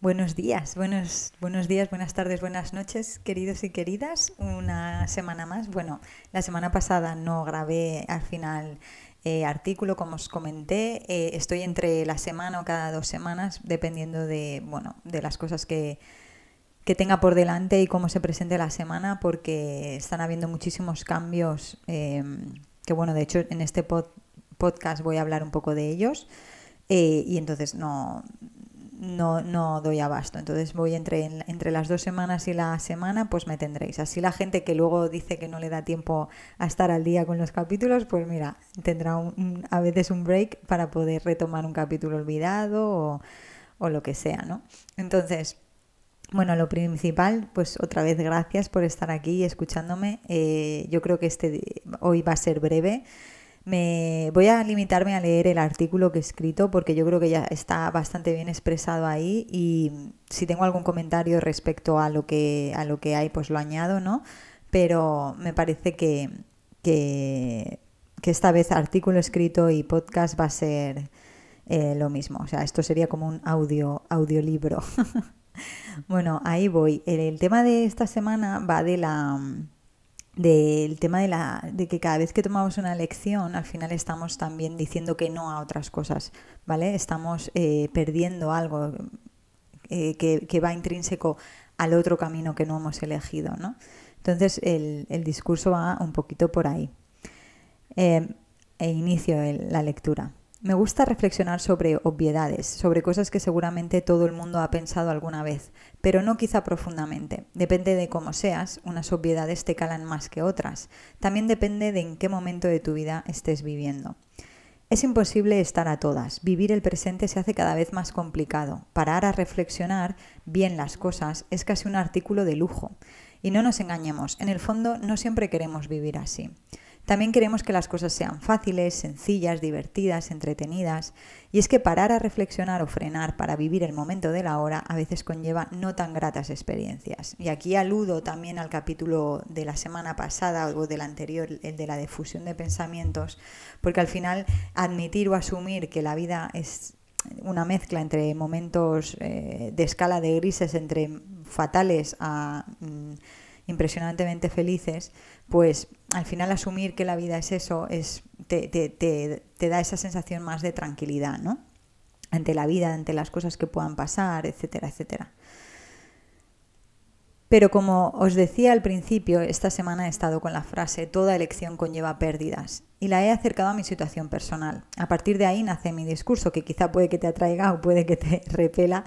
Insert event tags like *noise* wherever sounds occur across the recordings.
Buenos días, buenos, buenos días, buenas tardes, buenas noches, queridos y queridas. Una semana más. Bueno, la semana pasada no grabé al final eh, artículo, como os comenté. Eh, estoy entre la semana o cada dos semanas, dependiendo de, bueno, de las cosas que, que tenga por delante y cómo se presente la semana, porque están habiendo muchísimos cambios. Eh, que bueno, de hecho en este podcast voy a hablar un poco de ellos. y entonces no, no, no doy abasto. Entonces voy entre, entre las dos semanas y la semana, pues me tendréis. Así la gente que luego dice que no le da tiempo a estar al día con los capítulos, pues mira, tendrá a veces un break para poder retomar un capítulo olvidado o, lo que sea, ¿no? Entonces, bueno, lo principal, pues otra vez gracias por estar aquí escuchándome. Eh, yo creo que este hoy va a ser breve. Me voy a limitarme a leer el artículo que he escrito porque yo creo que ya está bastante bien expresado ahí y si tengo algún comentario respecto a lo que a lo que hay pues lo añado, ¿no? Pero me parece que, que, esta vez artículo escrito y podcast va a ser eh, lo mismo. O sea, esto sería como un audio audiolibro. *laughs* bueno, ahí voy. el tema de esta semana va de la del tema de, la, de que cada vez que tomamos una lección, al final estamos también diciendo que no a otras cosas, ¿vale? Estamos eh, perdiendo algo eh, que, va intrínseco al otro camino que no hemos elegido, ¿no? Entonces el, discurso va un poquito por ahí. Eh, e inicio la lectura. Me gusta reflexionar sobre obviedades, sobre cosas que seguramente todo el mundo ha pensado alguna vez, pero no quizá profundamente. Depende de cómo seas, unas obviedades te calan más que otras. También depende de en qué momento de tu vida estés viviendo. Es imposible estar a todas. Vivir el presente se hace cada vez más complicado. Parar a reflexionar bien las cosas es casi un artículo de lujo. Y no nos engañemos, en el fondo no siempre queremos vivir así. También queremos que las cosas sean fáciles, sencillas, divertidas, entretenidas. Y es que parar a reflexionar o frenar para vivir el momento de la hora a veces conlleva no tan gratas experiencias. Y aquí aludo también al capítulo de la semana pasada o del anterior, el de la difusión de pensamientos, porque al final admitir o asumir que la vida es una mezcla entre momentos de escala de grises, entre fatales a impresionantemente felices, pues al final asumir que la vida es eso es, te, te, te, te da esa sensación más de tranquilidad, ¿no? Ante la vida, ante las cosas que puedan pasar, etcétera, etcétera. Pero como os decía al principio, esta semana he estado con la frase toda elección conlleva pérdidas y la he acercado a mi situación personal. A partir de ahí nace mi discurso, que quizá puede que te atraiga o puede que te repela,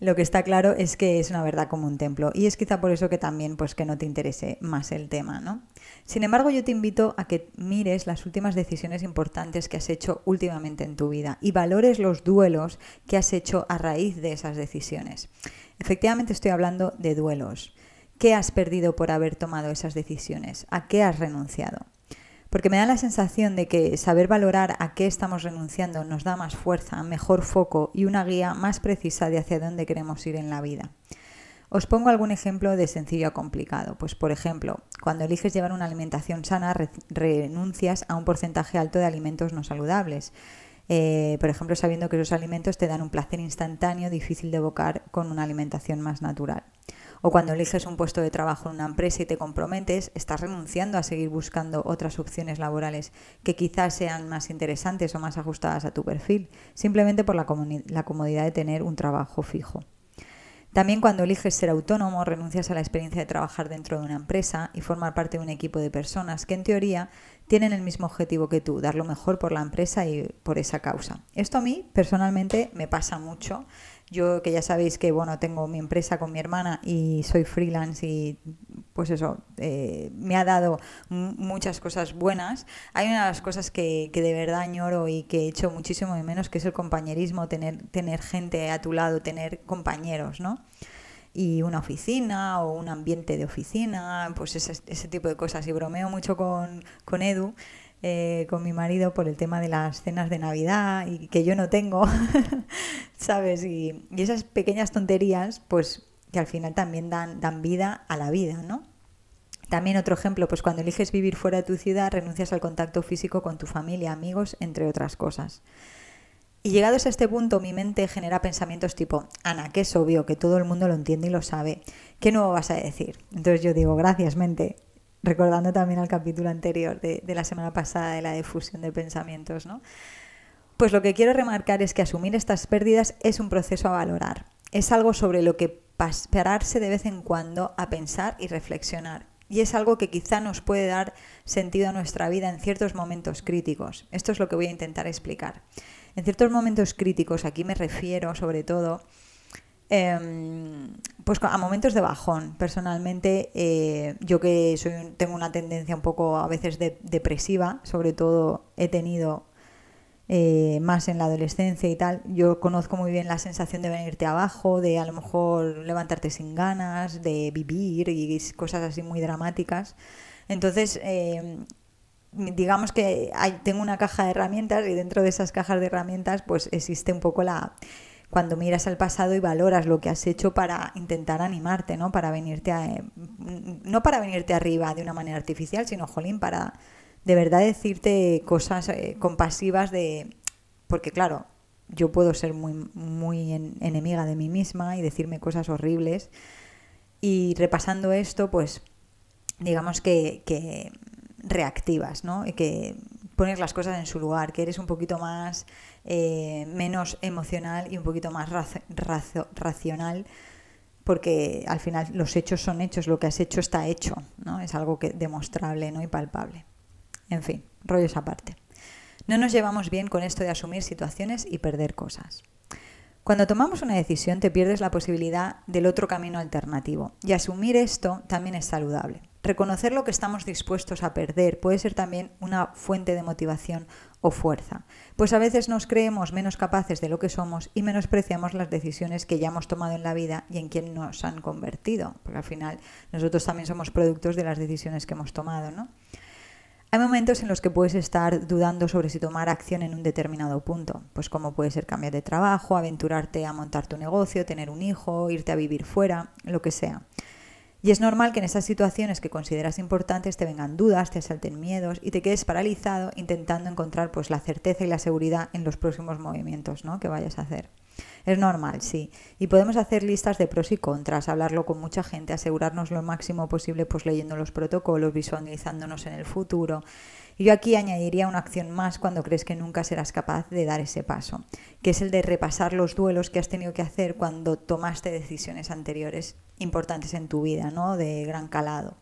lo que está claro es que es una verdad como un templo y es quizá por eso que también pues que no te interese más el tema, ¿no? Sin embargo, yo te invito a que mires las últimas decisiones importantes que has hecho últimamente en tu vida y valores los duelos que has hecho a raíz de esas decisiones. Efectivamente estoy hablando de duelos. ¿Qué has perdido por haber tomado esas decisiones? ¿A qué has renunciado? Porque me da la sensación de que saber valorar a qué estamos renunciando nos da más fuerza, mejor foco y una guía más precisa de hacia dónde queremos ir en la vida. Os pongo algún ejemplo de sencillo a complicado. Pues por ejemplo, cuando eliges llevar una alimentación sana, renuncias a un porcentaje alto de alimentos no saludables. Eh, por ejemplo, sabiendo que esos alimentos te dan un placer instantáneo difícil de evocar con una alimentación más natural. O cuando eliges un puesto de trabajo en una empresa y te comprometes, estás renunciando a seguir buscando otras opciones laborales que quizás sean más interesantes o más ajustadas a tu perfil, simplemente por la, comodidad de tener un trabajo fijo. También cuando eliges ser autónomo, renuncias a la experiencia de trabajar dentro de una empresa y formar parte de un equipo de personas que en teoría tienen el mismo objetivo que tú, dar lo mejor por la empresa y por esa causa. Esto a mí personalmente me pasa mucho yo que ya sabéis que bueno tengo mi empresa con mi hermana y soy freelance y pues eso eh, me ha dado muchas cosas buenas. Hay una de las cosas que, que, de verdad añoro y que he hecho muchísimo de menos que es el compañerismo, tener, tener gente a tu lado, tener compañeros, ¿no? y una oficina o un ambiente de oficina, pues ese, ese tipo de cosas. Y bromeo mucho con, con Edu eh, con mi marido por el tema de las cenas de Navidad y que yo no tengo, *laughs* ¿sabes? Y, esas pequeñas tonterías, pues que al final también dan, dan vida a la vida, ¿no? También otro ejemplo, pues cuando eliges vivir fuera de tu ciudad, renuncias al contacto físico con tu familia, amigos, entre otras cosas. Y llegados a este punto, mi mente genera pensamientos tipo, Ana, que es obvio, que todo el mundo lo entiende y lo sabe. ¿Qué nuevo vas a decir? Entonces yo digo, gracias, mente. Recordando también al capítulo anterior de, la semana pasada de la difusión de pensamientos, ¿no? Pues lo que quiero remarcar es que asumir estas pérdidas es un proceso a valorar. Es algo sobre lo que pararse de vez en cuando a pensar y reflexionar. Y es algo que quizá nos puede dar sentido a nuestra vida en ciertos momentos críticos. Esto es lo que voy a intentar explicar. En ciertos momentos críticos, aquí me refiero sobre todo em, pues a momentos de bajón. Personalmente, eh, yo que soy, tengo una tendencia un poco a veces depresiva, sobre todo he tenido eh, más en la adolescencia y tal, yo conozco muy bien la sensación de venirte abajo, de a lo mejor levantarte sin ganas, de vivir y cosas así muy dramáticas. Entonces, eh, digamos que hay, tengo una caja de herramientas y dentro de esas cajas de herramientas pues existe un poco la cuando miras al pasado y valoras lo que has hecho para intentar animarte, ¿no? Para venirte a, no para venirte arriba de una manera artificial, sino jolín para de verdad decirte cosas eh, compasivas de... Porque claro, yo puedo ser muy, muy enemiga de mí misma y decirme cosas horribles. Y repasando esto, pues digamos que, que reactivas, ¿no? Y que pones las cosas en su lugar, que eres un poquito más eh, menos emocional y un poquito más racional, porque al final los hechos son hechos, lo que has hecho está hecho, ¿no? Es algo que demostrable, ¿no? y palpable. En fin, rollos aparte. No nos llevamos bien con esto de asumir situaciones y perder cosas. Cuando tomamos una decisión te pierdes la posibilidad del otro camino alternativo y asumir esto también es saludable. Reconocer lo que estamos dispuestos a perder puede ser también una fuente de motivación o fuerza, pues a veces nos creemos menos capaces de lo que somos y menospreciamos las decisiones que ya hemos tomado en la vida y en quien nos han convertido, porque al final nosotros también somos productos de las decisiones que hemos tomado, ¿no? Hay momentos en los que puedes estar dudando sobre si tomar acción en un determinado punto, pues como puede ser cambiar de trabajo, aventurarte a montar tu negocio, tener un hijo, irte a vivir fuera, lo que sea. Y es normal que en esas situaciones que consideras importantes te vengan dudas, te asalten miedos y te quedes paralizado intentando encontrar pues la certeza y la seguridad en los próximos movimientos ¿no? que vayas a hacer. Es normal, sí. Y podemos hacer listas de pros y contras, hablarlo con mucha gente, asegurarnos lo máximo posible pues leyendo los protocolos, visualizándonos en el futuro. Y yo aquí añadiría una acción más cuando crees que nunca serás capaz de dar ese paso, que es el de repasar los duelos que has tenido que hacer cuando tomaste decisiones anteriores importantes en tu vida, ¿no? De gran calado.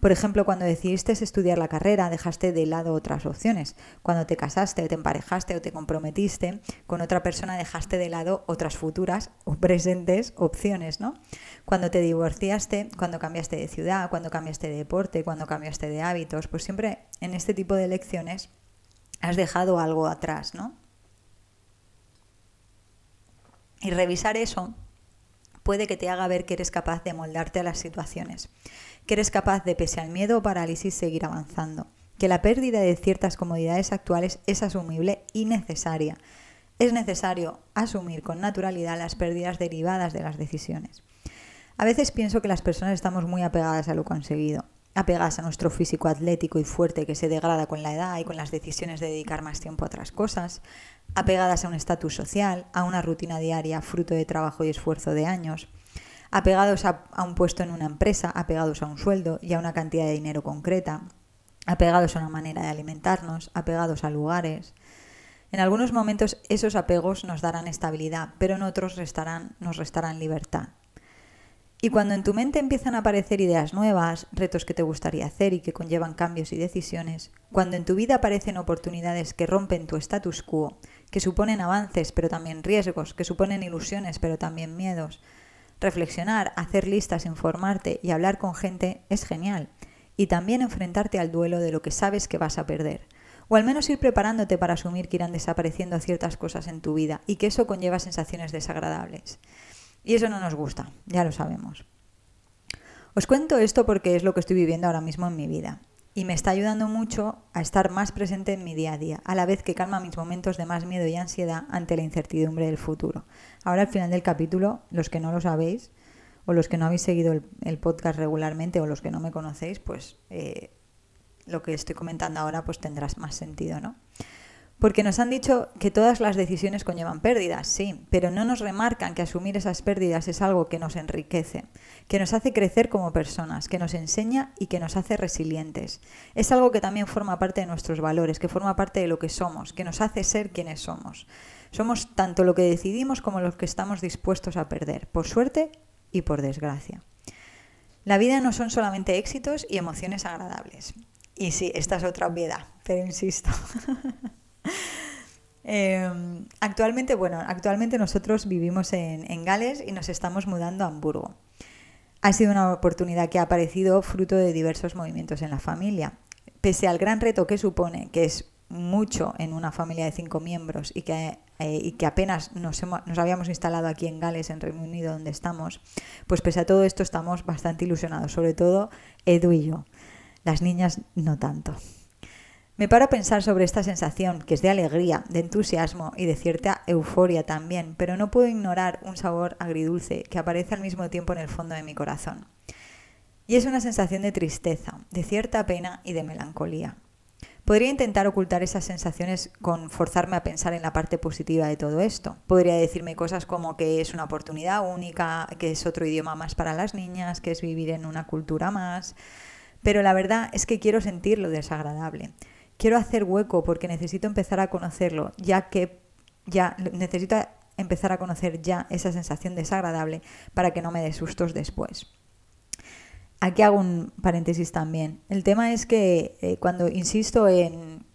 Por ejemplo, cuando decidiste estudiar la carrera, dejaste de lado otras opciones. Cuando te casaste, te emparejaste o te comprometiste con otra persona, dejaste de lado otras futuras o presentes opciones, ¿no? Cuando te divorciaste, cuando cambiaste de ciudad, cuando cambiaste de deporte, cuando cambiaste de hábitos, pues siempre en este tipo de elecciones has dejado algo atrás, ¿no? Y revisar eso puede que te haga ver que eres capaz de moldarte a las situaciones que eres capaz de, pese al miedo o parálisis, seguir avanzando, que la pérdida de ciertas comodidades actuales es asumible y necesaria. Es necesario asumir con naturalidad las pérdidas derivadas de las decisiones. A veces pienso que las personas estamos muy apegadas a lo conseguido, apegadas a nuestro físico atlético y fuerte que se degrada con la edad y con las decisiones de dedicar más tiempo a otras cosas, apegadas a un estatus social, a una rutina diaria fruto de trabajo y esfuerzo de años, apegados a, un puesto en una empresa, apegados a un sueldo y a una cantidad de dinero concreta, apegados a una manera de alimentarnos, apegados a lugares. En algunos momentos esos apegos nos darán estabilidad, pero en otros restarán, nos restarán libertad. Y cuando en tu mente empiezan a aparecer ideas nuevas, retos que te gustaría hacer y que conllevan cambios y decisiones, cuando en tu vida aparecen oportunidades que rompen tu status quo, que suponen avances pero también riesgos, que suponen ilusiones pero también miedos, Reflexionar, hacer listas, informarte y hablar con gente es genial. Y también enfrentarte al duelo de lo que sabes que vas a perder. O al menos ir preparándote para asumir que irán desapareciendo ciertas cosas en tu vida y que eso conlleva sensaciones desagradables. Y eso no nos gusta, ya lo sabemos. Os cuento esto porque es lo que estoy viviendo ahora mismo en mi vida y me está ayudando mucho a estar más presente en mi día a día, a la vez que calma mis momentos de más miedo y ansiedad ante la incertidumbre del futuro. Ahora al final del capítulo, los que no lo sabéis, o los que no habéis seguido el, podcast regularmente o los que no me conocéis, pues eh, lo que estoy comentando ahora pues tendrás más sentido, ¿no? Porque nos han dicho que todas las decisiones conllevan pérdidas, sí, pero no nos remarcan que asumir esas pérdidas es algo que nos enriquece, que nos hace crecer como personas, que nos enseña y que nos hace resilientes. Es algo que también forma parte de nuestros valores, que forma parte de lo que somos, que nos hace ser quienes somos. Somos tanto lo que decidimos como lo que estamos dispuestos a perder, por suerte y por desgracia. La vida no son solamente éxitos y emociones agradables. Y sí, esta es otra obviedad, pero insisto. *laughs* *laughs* Em, actualmente, bueno, actualmente nosotros vivimos en, Gales y nos estamos mudando a Hamburgo. Ha sido una oportunidad que ha aparecido fruto de diversos movimientos en la familia. Pese al gran reto que supone, que es mucho en una familia de cinco miembros y que, eh, y que apenas nos, nos, habíamos instalado aquí en Gales, en Reino Unido, donde estamos, pues pese a todo esto estamos bastante ilusionados, sobre todo Edu y yo. Las niñas no tanto. Me paro a pensar sobre esta sensación, que es de alegría, de entusiasmo y de cierta euforia también, pero no puedo ignorar un sabor agridulce que aparece al mismo tiempo en el fondo de mi corazón. Y es una sensación de tristeza, de cierta pena y de melancolía. Podría intentar ocultar esas sensaciones con forzarme a pensar en la parte positiva de todo esto. Podría decirme cosas como que es una oportunidad única, que es otro idioma más para las niñas, que es vivir en una cultura más. Pero la verdad es que quiero sentir lo desagradable quiero hacer hueco porque necesito empezar a conocerlo, ya que ya necesito empezar a conocer ya esa sensación desagradable para que no me dé sustos después. Aquí hago un paréntesis también. El tema es que eh, cuando insisto en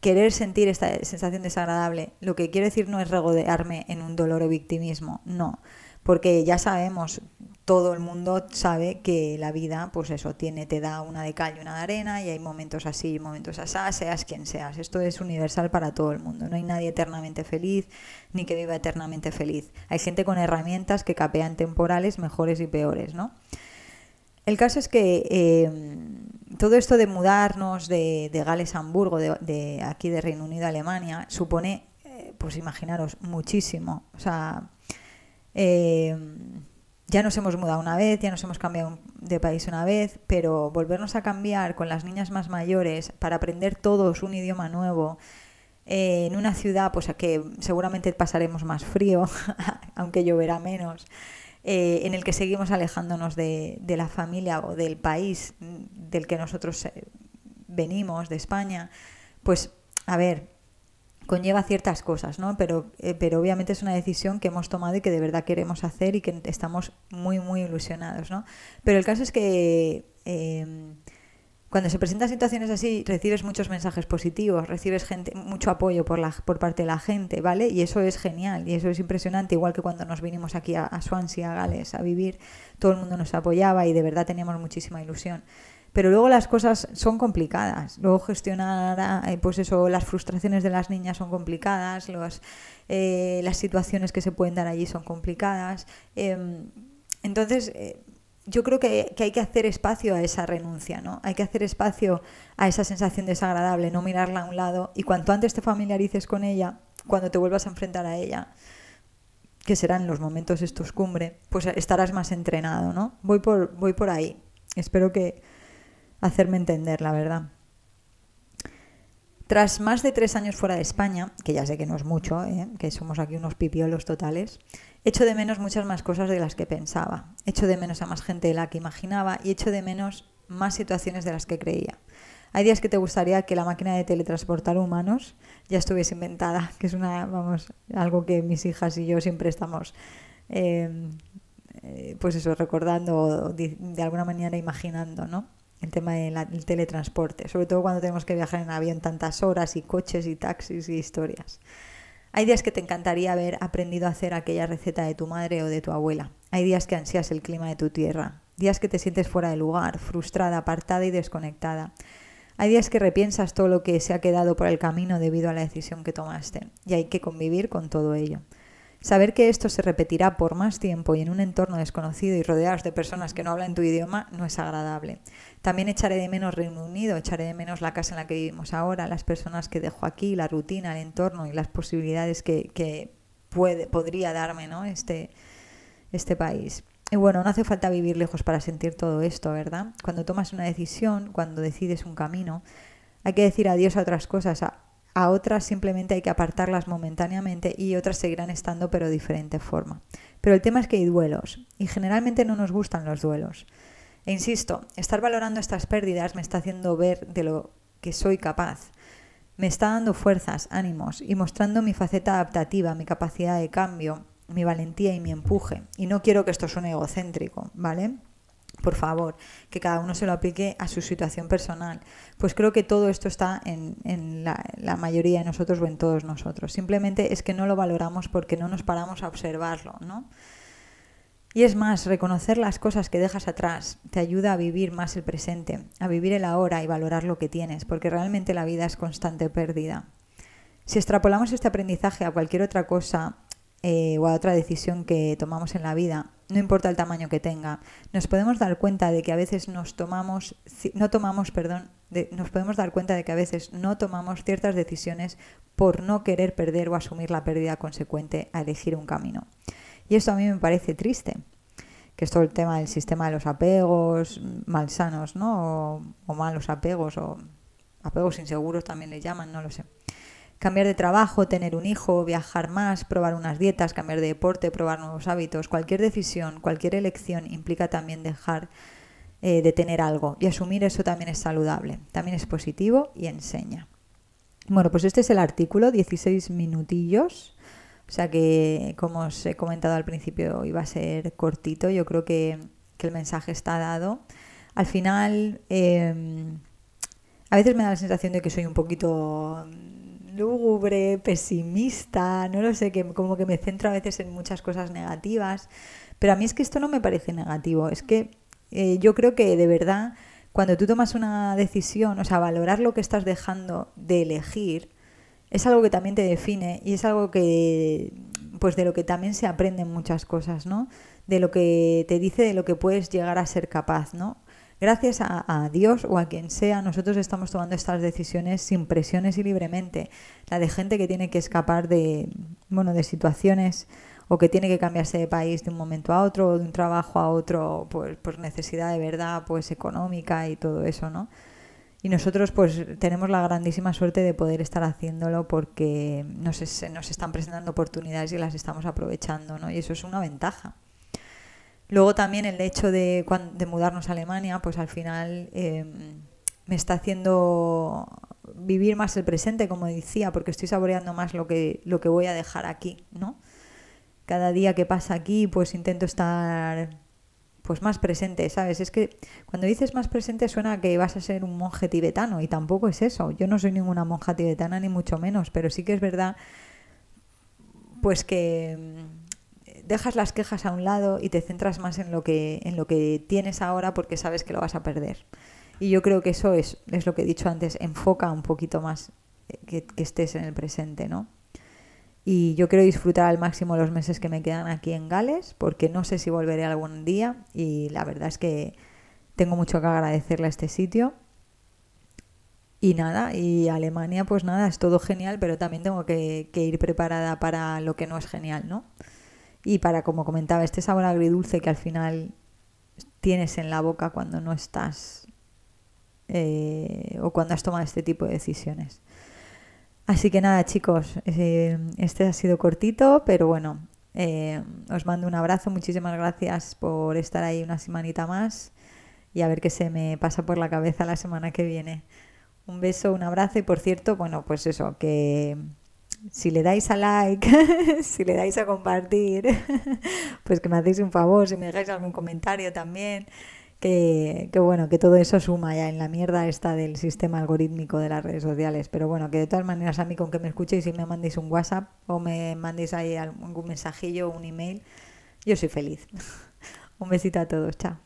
querer sentir esta sensación desagradable, lo que quiero decir no es regodearme en un dolor o victimismo, no, porque ya sabemos todo el mundo sabe que la vida, pues eso, tiene, te da una de cal y una de arena, y hay momentos así momentos así, seas quien seas. Esto es universal para todo el mundo. No hay nadie eternamente feliz, ni que viva eternamente feliz. Hay gente con herramientas que capean temporales mejores y peores, ¿no? El caso es que em, todo esto de mudarnos de, Gales a Hamburgo, de, aquí de Reino Unido a Alemania, supone, eh, pues imaginaros, muchísimo. O sea, em, ya nos hemos mudado una vez, ya nos hemos cambiado de país una vez, pero volvernos a cambiar con las niñas más mayores para aprender todos un idioma nuevo eh, en una ciudad pues a que seguramente pasaremos más frío, *laughs* aunque lloverá menos, eh, en el que seguimos alejándonos de, la familia o del país del que nosotros eh, venimos, de España, pues a ver, conlleva ciertas cosas, ¿no? Pero, eh, pero obviamente es una decisión que hemos tomado y que de verdad queremos hacer y que estamos muy, muy ilusionados, ¿no? Pero el caso es que em, cuando se presentan situaciones así, recibes muchos mensajes positivos, recibes gente, mucho apoyo por, la, por parte de la gente, ¿vale? Y eso es genial y eso es impresionante, igual que cuando nos vinimos aquí a, a Swansea, a Gales, a vivir, todo el mundo nos apoyaba y de verdad teníamos muchísima ilusión pero luego las cosas son complicadas. Luego gestionar, eh, pues eso, las frustraciones de las niñas son complicadas, eh, las situaciones que se pueden dar allí son complicadas. Em, entonces, eh, yo creo que, hay que hacer espacio a esa renuncia, ¿no? Hay que hacer espacio a esa sensación desagradable, no mirarla a un lado y cuanto antes te familiarices con ella, cuando te vuelvas a enfrentar a ella, que serán los momentos estos cumbre, pues estarás más entrenado, ¿no? Voy por, voy por ahí. Espero que, hacerme entender, la verdad. Tras más de tres años fuera de España, que ya sé que no es mucho, ¿eh? que somos aquí unos pipiolos totales, echo de menos muchas más cosas de las que pensaba. Echo de menos a más gente de la que imaginaba y echo de menos más situaciones de las que creía. Hay días que te gustaría que la máquina de teletransportar humanos ya estuviese inventada, *laughs* que es una, vamos, algo que mis hijas y yo siempre estamos, eh, eh, pues eso, recordando o de, de alguna manera imaginando, ¿no? El tema del teletransporte, sobre todo cuando tenemos que viajar en avión tantas horas y coches y taxis y historias. Hay días que te encantaría haber aprendido a hacer aquella receta de tu madre o de tu abuela. Hay días que ansías el clima de tu tierra. Días que te sientes fuera de lugar, frustrada, apartada y desconectada. Hay días que repiensas todo lo que se ha quedado por el camino debido a la decisión que tomaste. Y hay que convivir con todo ello. Saber que esto se repetirá por más tiempo y en un entorno desconocido y rodeados de personas que no hablan tu idioma no es agradable. También echaré de menos Reino Unido, echaré de menos la casa en la que vivimos ahora, las personas que dejo aquí, la rutina, el entorno y las posibilidades que, puede, podría darme ¿no? este, este país. y bueno, no hace falta vivir lejos para sentir todo esto, ¿verdad? Cuando tomas una decisión, cuando decides un camino, hay que decir adiós a otras cosas, a, a otras simplemente hay que apartarlas momentáneamente y otras seguirán estando pero de diferente forma. Pero el tema es que hay duelos y generalmente no nos gustan los duelos. E insisto, estar valorando estas pérdidas me está haciendo ver de lo que soy capaz. Me está dando fuerzas, ánimos y mostrando mi faceta adaptativa, mi capacidad de cambio, mi valentía y mi empuje. Y no quiero que esto suene egocéntrico, ¿vale? Por favor, que cada uno se lo aplique a su situación personal. Pues creo que todo esto está en, la, mayoría de nosotros o en todos nosotros. Simplemente es que no lo valoramos porque no nos paramos a observarlo, ¿no? Y es más, reconocer las cosas que dejas atrás te ayuda a vivir más el presente, a vivir el ahora y valorar lo que tienes, porque realmente la vida es constante pérdida. Si extrapolamos este aprendizaje a cualquier otra cosa, eh, o a otra decisión que tomamos en la vida, no importa el tamaño que tenga, nos podemos dar cuenta de que a veces nos tomamos, no tomamos, perdón, nos podemos dar cuenta de que a veces no tomamos ciertas decisiones por no querer perder o asumir la pérdida consecuente a elegir un camino. Y esto a mí me parece triste, que es todo el tema del sistema de los apegos malsanos, ¿no? O, o malos apegos, o apegos inseguros también le llaman, no lo sé cambiar de trabajo, tener un hijo, viajar más, probar unas dietas, cambiar de deporte, probar nuevos hábitos, cualquier decisión, cualquier elección implica también dejar eh, de tener algo y asumir eso también es saludable, también es positivo y enseña. Bueno, pues este es el artículo, 16 minutillos, o sea que como os he comentado al principio iba a ser cortito, yo creo que, el mensaje está dado. Al final, eh, a veces me da la sensación de que soy un poquito lúgubre, pesimista, no lo sé, que como que me centro a veces en muchas cosas negativas, pero a mí es que esto no me parece negativo, es que eh, yo creo que de verdad cuando tú tomas una decisión, o sea, valorar lo que estás dejando de elegir, es algo que también te define y es algo que, pues de lo que también se aprenden muchas cosas, ¿no? De lo que te dice de lo que puedes llegar a ser capaz, ¿no? Gracias a, Dios o a quien sea, nosotros estamos tomando estas decisiones sin presiones y libremente. La de gente que tiene que escapar de, bueno, de situaciones o que tiene que cambiarse de país de un momento a otro o de un trabajo a otro pues, por necesidad de verdad pues económica y todo eso, ¿no? Y nosotros pues tenemos la grandísima suerte de poder estar haciéndolo porque nos, nos están presentando oportunidades y las estamos aprovechando, ¿no? Y eso es una ventaja. Luego también el hecho de, de mudarnos a Alemania, pues al final em, me está haciendo vivir más el presente, como decía, porque estoy saboreando más lo que, lo que voy a dejar aquí, ¿no? Cada día que pasa aquí, pues intento estar pues más presente, ¿sabes? Es que cuando dices más presente suena que vas a ser un monje tibetano y tampoco es eso. Yo no soy ninguna monja tibetana ni mucho menos, pero sí que es verdad pues que dejas las quejas a un lado y te centras más en lo que, en lo que tienes ahora porque sabes que lo vas a perder. Y yo creo que eso es, es lo que he dicho antes, enfoca un poquito más eh, que, estés en el presente, ¿no? Y yo quiero disfrutar al máximo los meses que me quedan aquí en Gales, porque no sé si volveré algún día y la verdad es que tengo mucho que agradecerle a este sitio. Y nada, y Alemania, pues nada, es todo genial, pero también tengo que ir preparada para lo que no es genial, ¿no? Y para, como comentaba, este sabor agridulce que al final tienes en la boca cuando no estás eh, o cuando has tomado este tipo de decisiones. Así que nada, chicos, eh, este ha sido cortito, pero bueno, eh, os mando un abrazo, muchísimas gracias por estar ahí una semanita más y a ver qué se me pasa por la cabeza la semana que viene. Un beso, un abrazo y por cierto, bueno, pues eso, que si le dais a like, *laughs* si le dais a compartir, *laughs* pues que me hacéis un favor, si me dejáis algún comentario también, que, bueno, que todo eso suma ya en la mierda esta del sistema algorítmico de las redes sociales. Pero bueno, que de todas maneras a mí con que me escuchéis y me mandéis un WhatsApp o me mandéis ahí algún mensajillo un email, yo soy feliz. *laughs* un besito a todos, chao.